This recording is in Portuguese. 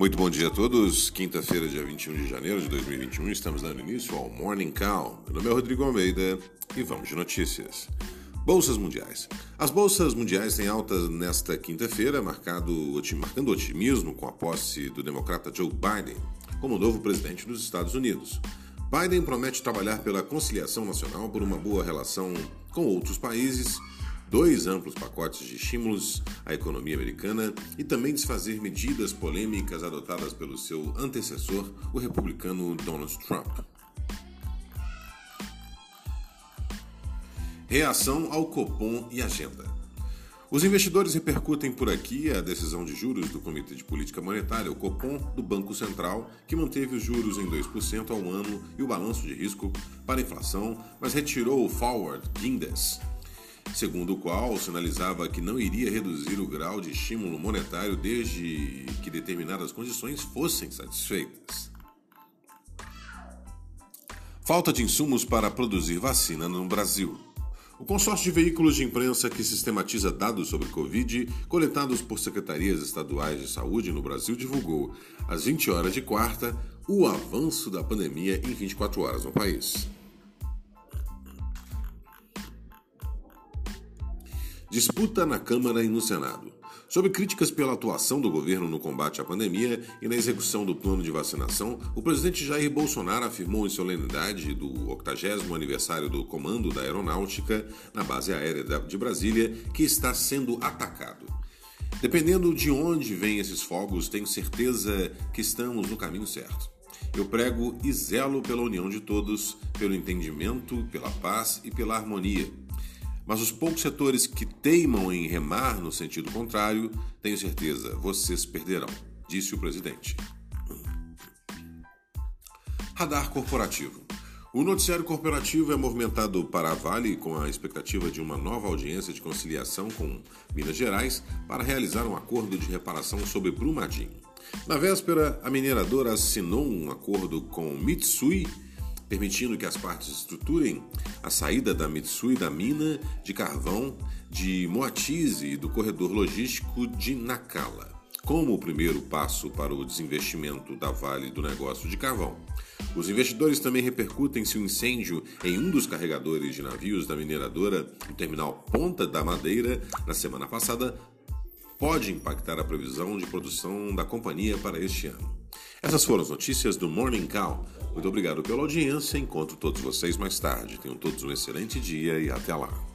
Muito bom dia a todos. Quinta-feira, dia 21 de janeiro de 2021, estamos dando início ao Morning Call. Meu nome é Rodrigo Almeida e vamos de notícias. Bolsas mundiais. As bolsas mundiais têm alta nesta quinta-feira, marcando otimismo com a posse do democrata Joe Biden como novo presidente dos Estados Unidos. Biden promete trabalhar pela conciliação nacional por uma boa relação com outros países dois amplos pacotes de estímulos à economia americana e também desfazer medidas polêmicas adotadas pelo seu antecessor, o republicano Donald Trump. Reação ao Copom e agenda. Os investidores repercutem por aqui a decisão de juros do Comitê de Política Monetária, o Copom, do Banco Central, que manteve os juros em 2% ao ano e o balanço de risco para inflação, mas retirou o Forward Index, segundo o qual sinalizava que não iria reduzir o grau de estímulo monetário desde que determinadas condições fossem satisfeitas. Falta de insumos para produzir vacina no Brasil. O consórcio de veículos de imprensa que sistematiza dados sobre Covid coletados por secretarias estaduais de saúde no Brasil divulgou, às 20 horas de quarta, o avanço da pandemia em 24 horas no país. Disputa na Câmara e no Senado. Sobre críticas pela atuação do governo no combate à pandemia e na execução do plano de vacinação, o presidente Jair Bolsonaro afirmou em solenidade do 80 aniversário do Comando da Aeronáutica na base aérea de Brasília que está sendo atacado. Dependendo de onde vêm esses fogos, tenho certeza que estamos no caminho certo. Eu prego e zelo pela união de todos, pelo entendimento, pela paz e pela harmonia. Mas os poucos setores que teimam em remar no sentido contrário, tenho certeza, vocês perderão, disse o presidente. Radar corporativo. O noticiário corporativo é movimentado para a Vale com a expectativa de uma nova audiência de conciliação com Minas Gerais para realizar um acordo de reparação sobre Brumadinho. Na véspera, a mineradora assinou um acordo com Mitsui permitindo que as partes estruturem a saída da Mitsui da mina de carvão de Moatize e do corredor logístico de Nakala, como o primeiro passo para o desinvestimento da Vale do negócio de carvão. Os investidores também repercutem se o incêndio em um dos carregadores de navios da mineradora, no terminal Ponta da Madeira, na semana passada, pode impactar a previsão de produção da companhia para este ano. Essas foram as notícias do Morning Call. Muito obrigado pela audiência. Encontro todos vocês mais tarde. Tenham todos um excelente dia e até lá.